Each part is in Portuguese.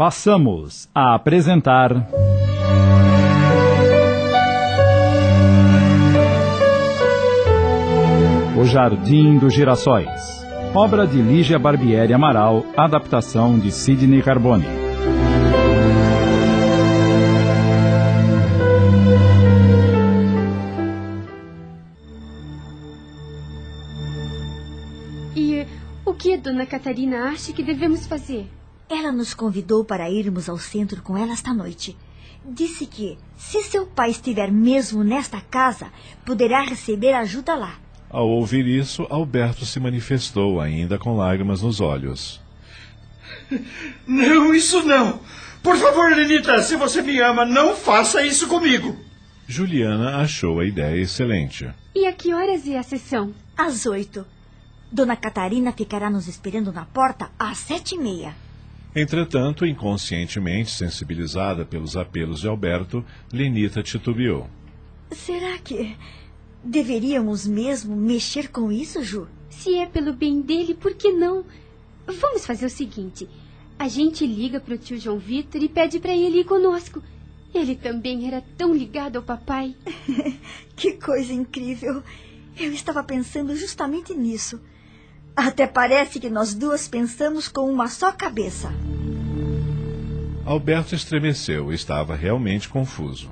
Passamos a apresentar. O Jardim dos Girassóis. Obra de Lígia Barbieri Amaral, adaptação de Sidney Carbone. E o que a dona Catarina acha que devemos fazer? Ela nos convidou para irmos ao centro com ela esta noite. Disse que, se seu pai estiver mesmo nesta casa, poderá receber ajuda lá. Ao ouvir isso, Alberto se manifestou, ainda com lágrimas nos olhos. Não, isso não! Por favor, Lenita, se você me ama, não faça isso comigo! Juliana achou a ideia excelente. E a que horas é a sessão? Às oito. Dona Catarina ficará nos esperando na porta às sete e meia. Entretanto, inconscientemente sensibilizada pelos apelos de Alberto, Lenita titubeou. Será que deveríamos mesmo mexer com isso, Ju? Se é pelo bem dele, por que não? Vamos fazer o seguinte: a gente liga para o tio João Vitor e pede para ele ir conosco. Ele também era tão ligado ao papai. que coisa incrível! Eu estava pensando justamente nisso. Até parece que nós duas pensamos com uma só cabeça. Alberto estremeceu estava realmente confuso.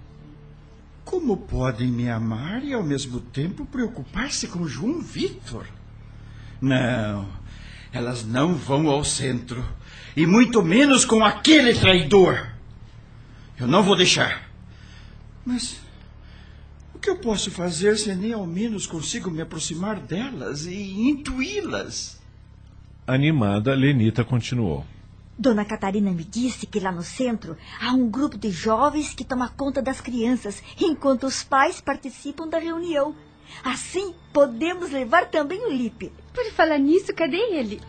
Como podem me amar e ao mesmo tempo preocupar-se com João Vitor? Não, elas não vão ao centro. E muito menos com aquele traidor. Eu não vou deixar. Mas que eu posso fazer se nem ao menos consigo me aproximar delas e intuí-las? Animada, Lenita continuou. Dona Catarina me disse que lá no centro há um grupo de jovens que toma conta das crianças, enquanto os pais participam da reunião. Assim, podemos levar também o Lipe. Por falar nisso, cadê ele?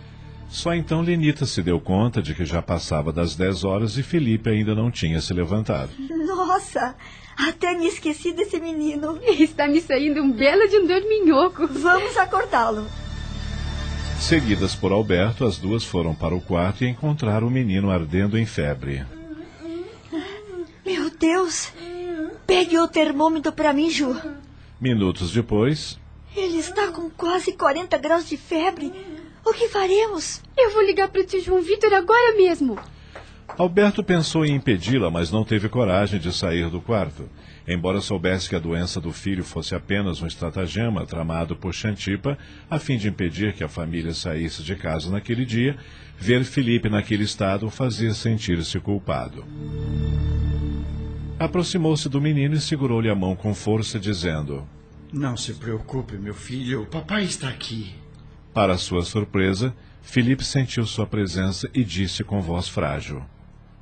Só então Lenita se deu conta de que já passava das dez horas e Felipe ainda não tinha se levantado. Nossa, até me esqueci desse menino. Está me saindo um belo de um dorminhoco. Vamos acordá-lo. Seguidas por Alberto, as duas foram para o quarto e encontraram o menino ardendo em febre. Meu Deus! Pegue o termômetro para mim, Ju. Minutos depois. Ele está com quase 40 graus de febre. O que faremos? Eu vou ligar para o tio João Vitor agora mesmo. Alberto pensou em impedi-la, mas não teve coragem de sair do quarto. Embora soubesse que a doença do filho fosse apenas um estratagema tramado por Xantipa, a fim de impedir que a família saísse de casa naquele dia, ver Felipe naquele estado o fazia sentir-se culpado. Aproximou-se do menino e segurou-lhe a mão com força, dizendo: Não se preocupe, meu filho, o papai está aqui. Para sua surpresa, Felipe sentiu sua presença e disse com voz frágil: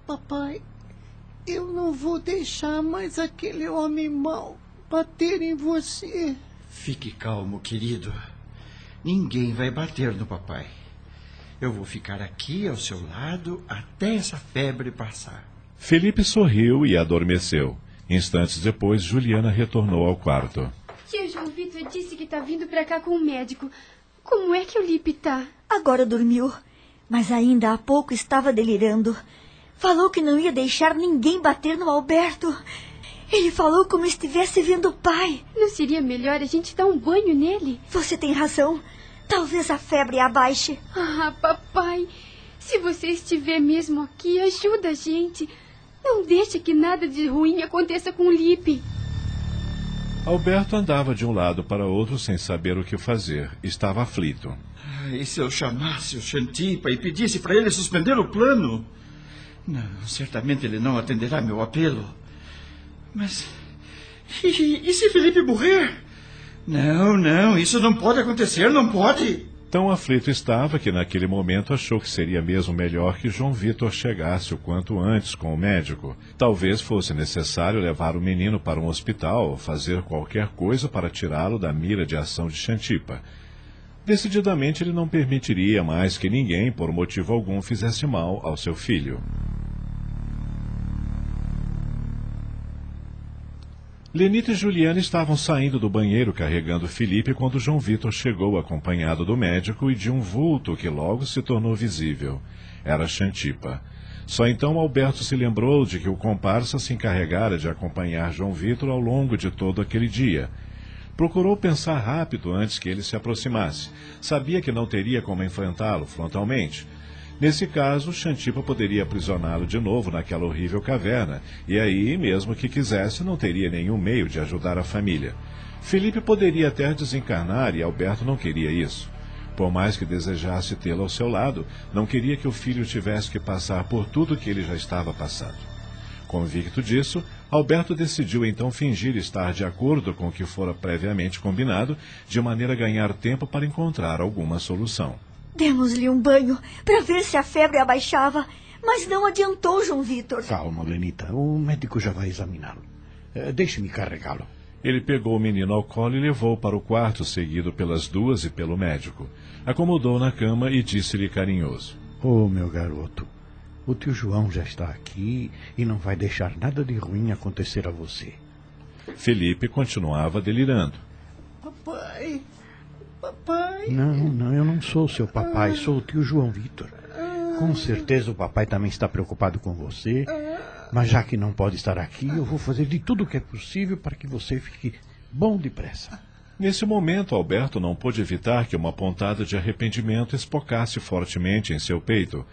Papai, eu não vou deixar mais aquele homem mau bater em você. Fique calmo, querido. Ninguém vai bater no papai. Eu vou ficar aqui ao seu lado até essa febre passar. Felipe sorriu e adormeceu. Instantes depois, Juliana retornou ao quarto. Tio João Vitor disse que está vindo para cá com um médico. Como é que o Lipe está? Agora dormiu, mas ainda há pouco estava delirando. Falou que não ia deixar ninguém bater no Alberto. Ele falou como estivesse vendo o pai. Não seria melhor a gente dar um banho nele? Você tem razão. Talvez a febre abaixe. Ah, papai, se você estiver mesmo aqui, ajuda a gente. Não deixe que nada de ruim aconteça com o Lipe. Alberto andava de um lado para outro sem saber o que fazer. Estava aflito. E se eu chamasse o Xantipa e pedisse para ele suspender o plano? Não, certamente ele não atenderá meu apelo. Mas. E, e se Felipe morrer? Não, não, isso não pode acontecer, não pode. Tão aflito estava que naquele momento achou que seria mesmo melhor que João Vitor chegasse o quanto antes com o médico. Talvez fosse necessário levar o menino para um hospital ou fazer qualquer coisa para tirá-lo da mira de ação de Xantipa. Decididamente ele não permitiria mais que ninguém, por motivo algum, fizesse mal ao seu filho. Lenita e Juliana estavam saindo do banheiro carregando Felipe quando João Vitor chegou acompanhado do médico e de um vulto que logo se tornou visível. Era Xantipa. Só então Alberto se lembrou de que o comparsa se encarregara de acompanhar João Vitor ao longo de todo aquele dia. Procurou pensar rápido antes que ele se aproximasse. Sabia que não teria como enfrentá-lo frontalmente. Nesse caso, Xantipa poderia aprisioná-lo de novo naquela horrível caverna, e aí, mesmo que quisesse, não teria nenhum meio de ajudar a família. Felipe poderia até desencarnar e Alberto não queria isso. Por mais que desejasse tê-lo ao seu lado, não queria que o filho tivesse que passar por tudo que ele já estava passando. Convicto disso, Alberto decidiu então fingir estar de acordo com o que fora previamente combinado, de maneira a ganhar tempo para encontrar alguma solução. Demos-lhe um banho para ver se a febre abaixava, mas não adiantou, João Vitor. Calma, Lenita. O médico já vai examiná-lo. Eh, Deixe-me carregá-lo. Ele pegou o menino ao colo e levou para o quarto, seguido pelas duas e pelo médico. Acomodou na cama e disse-lhe carinhoso: Oh, meu garoto, o tio João já está aqui e não vai deixar nada de ruim acontecer a você. Felipe continuava delirando. Papai, papai. Não, não, eu não sou seu papai, sou o tio João Vitor. Com certeza o papai também está preocupado com você, mas já que não pode estar aqui, eu vou fazer de tudo o que é possível para que você fique bom depressa. Nesse momento, Alberto não pôde evitar que uma pontada de arrependimento espocasse fortemente em seu peito.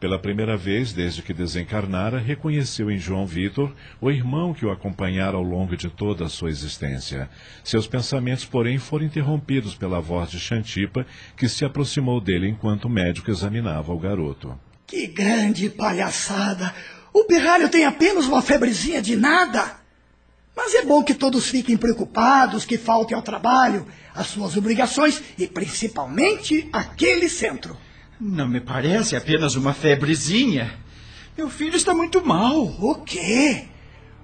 Pela primeira vez desde que desencarnara, reconheceu em João Vitor o irmão que o acompanhara ao longo de toda a sua existência. Seus pensamentos, porém, foram interrompidos pela voz de Xantipa, que se aproximou dele enquanto o médico examinava o garoto. Que grande palhaçada! O pirralho tem apenas uma febrezinha de nada. Mas é bom que todos fiquem preocupados, que faltem ao trabalho, às suas obrigações e principalmente aquele centro. Não me parece apenas uma febrezinha. Meu filho está muito mal. O quê?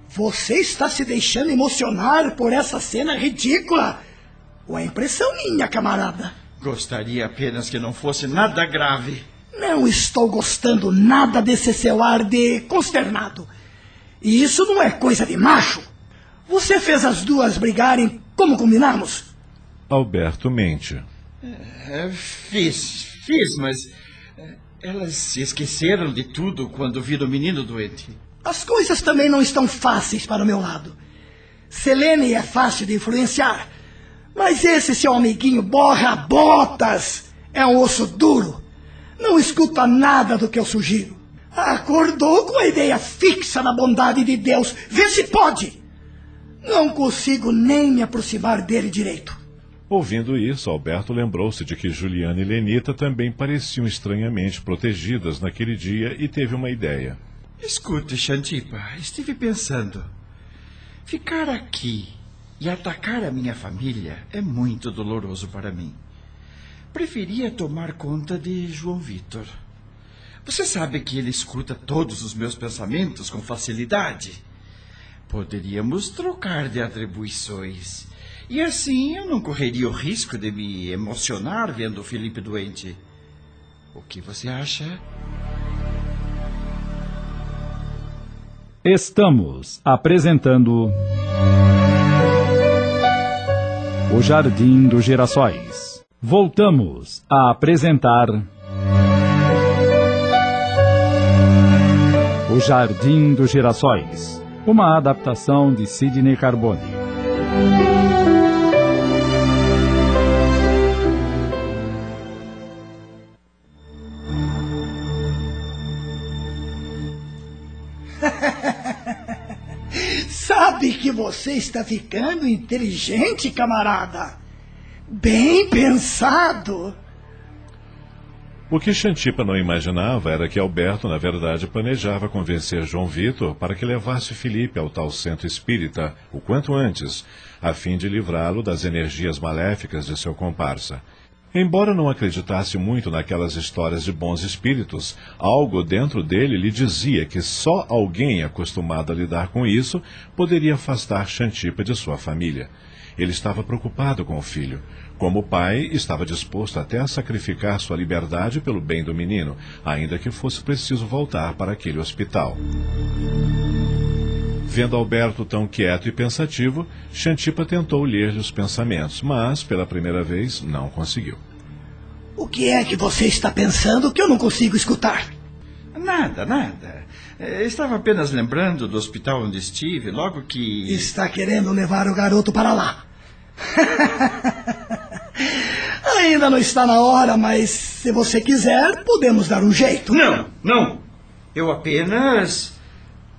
Você está se deixando emocionar por essa cena ridícula? Ou é impressão minha, camarada? Gostaria apenas que não fosse nada grave. Não estou gostando nada desse seu ar de consternado. E isso não é coisa de macho. Você fez as duas brigarem como combinamos? Alberto mente. É, fiz, fiz, mas é, elas se esqueceram de tudo quando viram o menino doente. As coisas também não estão fáceis para o meu lado. Selene é fácil de influenciar, mas esse seu amiguinho borra-botas é um osso duro. Não escuta nada do que eu sugiro. Acordou com a ideia fixa da bondade de Deus. Vê se pode. Não consigo nem me aproximar dele direito. Ouvindo isso, Alberto lembrou-se de que Juliana e Lenita também pareciam estranhamente protegidas naquele dia e teve uma ideia. Escute, Xantipa, estive pensando. Ficar aqui e atacar a minha família é muito doloroso para mim. Preferia tomar conta de João Vitor. Você sabe que ele escuta todos os meus pensamentos com facilidade. Poderíamos trocar de atribuições. E assim eu não correria o risco de me emocionar vendo o Felipe doente. O que você acha? Estamos apresentando. O Jardim dos Girassóis. Voltamos a apresentar. O Jardim dos Girassóis. Uma adaptação de Sidney Carbone. Você está ficando inteligente, camarada? Bem pensado. O que Xantipa não imaginava era que Alberto, na verdade, planejava convencer João Vitor para que levasse Felipe ao tal centro espírita, o quanto antes, a fim de livrá-lo das energias maléficas de seu comparsa. Embora não acreditasse muito naquelas histórias de bons espíritos, algo dentro dele lhe dizia que só alguém acostumado a lidar com isso poderia afastar Xantipa de sua família. Ele estava preocupado com o filho. Como pai, estava disposto até a sacrificar sua liberdade pelo bem do menino, ainda que fosse preciso voltar para aquele hospital. Vendo Alberto tão quieto e pensativo, Xantipa tentou ler-lhe os pensamentos, mas, pela primeira vez, não conseguiu. O que é que você está pensando que eu não consigo escutar? Nada, nada. Eh, Estava apenas lembrando do hospital onde estive, logo que. Está querendo levar o garoto para lá. Ainda não está na hora, mas se você quiser, podemos dar um jeito. Não, não. Eu apenas.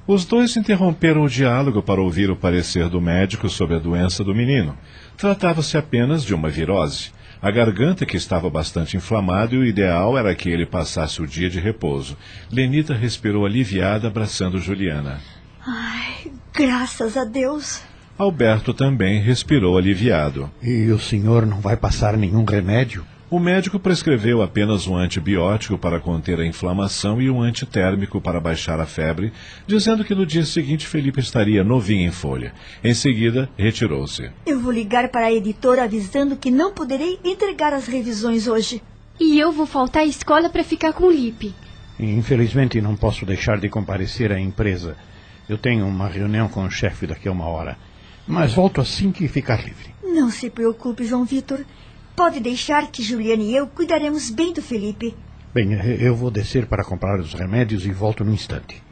Os dois interromperam o diálogo para ouvir o parecer do médico sobre a doença do menino. Tratava-se apenas de uma virose. A garganta que estava bastante inflamada e o ideal era que ele passasse o dia de repouso. Lenita respirou aliviada, abraçando Juliana. Ai, graças a Deus. Alberto também respirou aliviado. E o senhor não vai passar nenhum remédio? O médico prescreveu apenas um antibiótico para conter a inflamação e um antitérmico para baixar a febre, dizendo que no dia seguinte Felipe estaria novinho em folha. Em seguida, retirou-se. Eu vou ligar para a editora avisando que não poderei entregar as revisões hoje. E eu vou faltar à escola para ficar com o Lipe. Infelizmente, não posso deixar de comparecer à empresa. Eu tenho uma reunião com o chefe daqui a uma hora. Mas volto assim que ficar livre. Não se preocupe, João Vitor. Pode deixar que Juliana e eu cuidaremos bem do Felipe. Bem, eu vou descer para comprar os remédios e volto no instante.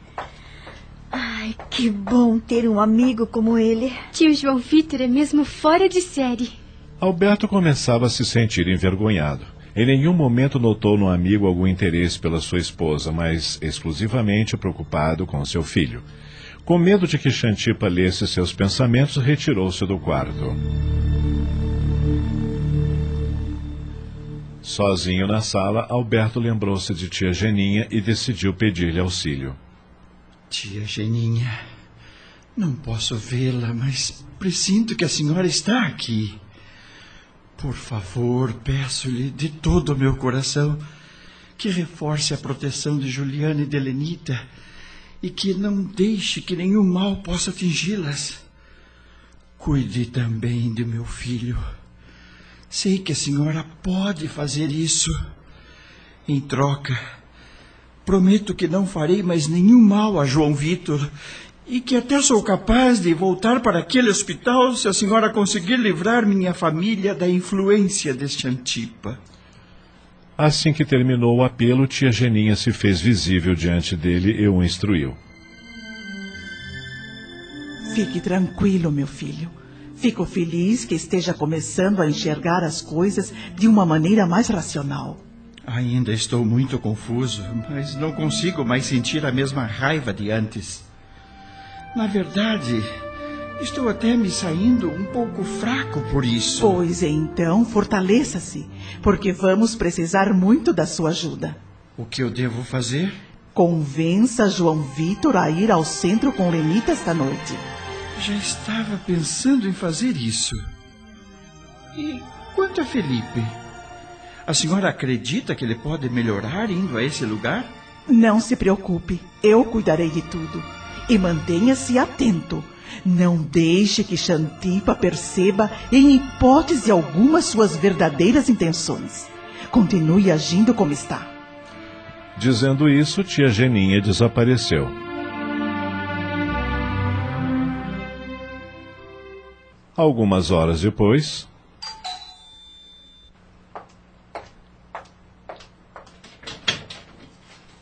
Ai, que bom ter um amigo como ele. Tio João Vitor é mesmo fora de série. Alberto começava a se sentir envergonhado. Em nenhum momento notou no amigo algum interesse pela sua esposa, mas exclusivamente preocupado com seu filho. Com medo de que Xantipa lesse seus pensamentos, retirou-se do quarto. Sozinho na sala, Alberto lembrou-se de tia Geninha e decidiu pedir-lhe auxílio. Tia Geninha, não posso vê-la, mas presinto que a senhora está aqui. Por favor, peço-lhe de todo o meu coração que reforce a proteção de Juliana e de Lenita e que não deixe que nenhum mal possa atingi-las. Cuide também de meu filho. Sei que a senhora pode fazer isso. Em troca, prometo que não farei mais nenhum mal a João Vitor e que até sou capaz de voltar para aquele hospital se a senhora conseguir livrar minha família da influência deste Antipa. Assim que terminou o apelo, tia Geninha se fez visível diante dele e o instruiu. Fique tranquilo, meu filho. Fico feliz que esteja começando a enxergar as coisas de uma maneira mais racional. Ainda estou muito confuso, mas não consigo mais sentir a mesma raiva de antes. Na verdade, estou até me saindo um pouco fraco por isso. Pois então, fortaleça-se, porque vamos precisar muito da sua ajuda. O que eu devo fazer? Convença João Vitor a ir ao centro com Lenita esta noite. Já estava pensando em fazer isso. E quanto a Felipe? A senhora acredita que ele pode melhorar indo a esse lugar? Não se preocupe, eu cuidarei de tudo. E mantenha-se atento. Não deixe que Xantipa perceba em hipótese alguma suas verdadeiras intenções. Continue agindo como está. Dizendo isso, tia Geninha desapareceu. Algumas horas depois.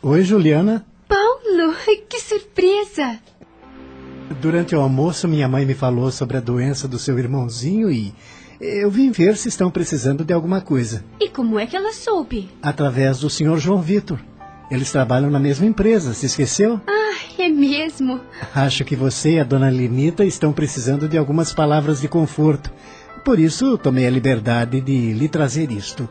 Oi, Juliana. Paulo, que surpresa! Durante o almoço, minha mãe me falou sobre a doença do seu irmãozinho e eu vim ver se estão precisando de alguma coisa. E como é que ela soube? Através do senhor João Vitor. Eles trabalham na mesma empresa, se esqueceu? Ah, é mesmo. Acho que você e a dona Lenita estão precisando de algumas palavras de conforto. Por isso, tomei a liberdade de lhe trazer isto.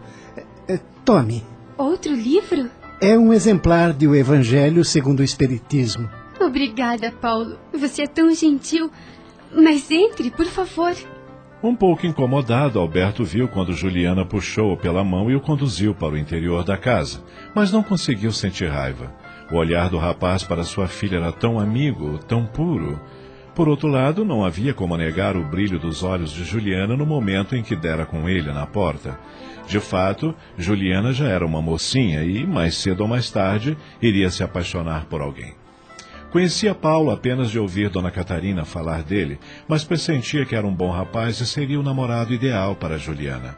Eh, Tome. Outro livro? É um exemplar de O Evangelho segundo o Espiritismo. Obrigada, Paulo. Você é tão gentil. Mas entre, por favor. Um pouco incomodado, Alberto viu quando Juliana puxou-o pela mão e o conduziu para o interior da casa, mas não conseguiu sentir raiva. O olhar do rapaz para sua filha era tão amigo, tão puro. Por outro lado, não havia como negar o brilho dos olhos de Juliana no momento em que dera com ele na porta. De fato, Juliana já era uma mocinha e, mais cedo ou mais tarde, iria se apaixonar por alguém. Conhecia Paulo apenas de ouvir Dona Catarina falar dele, mas pressentia que era um bom rapaz e seria o namorado ideal para Juliana.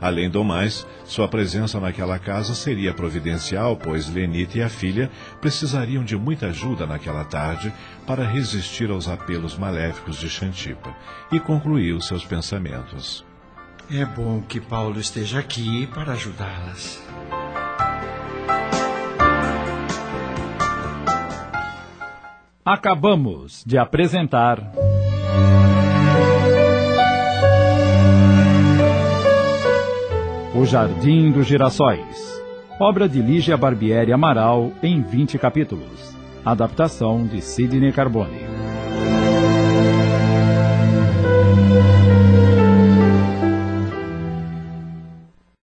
Além do mais, sua presença naquela casa seria providencial, pois Lenita e a filha precisariam de muita ajuda naquela tarde para resistir aos apelos maléficos de Xantipa, e concluiu seus pensamentos. É bom que Paulo esteja aqui para ajudá-las. Acabamos de apresentar. O Jardim dos Girassóis. Obra de Lígia Barbieri Amaral em 20 capítulos. Adaptação de Sidney Carbone.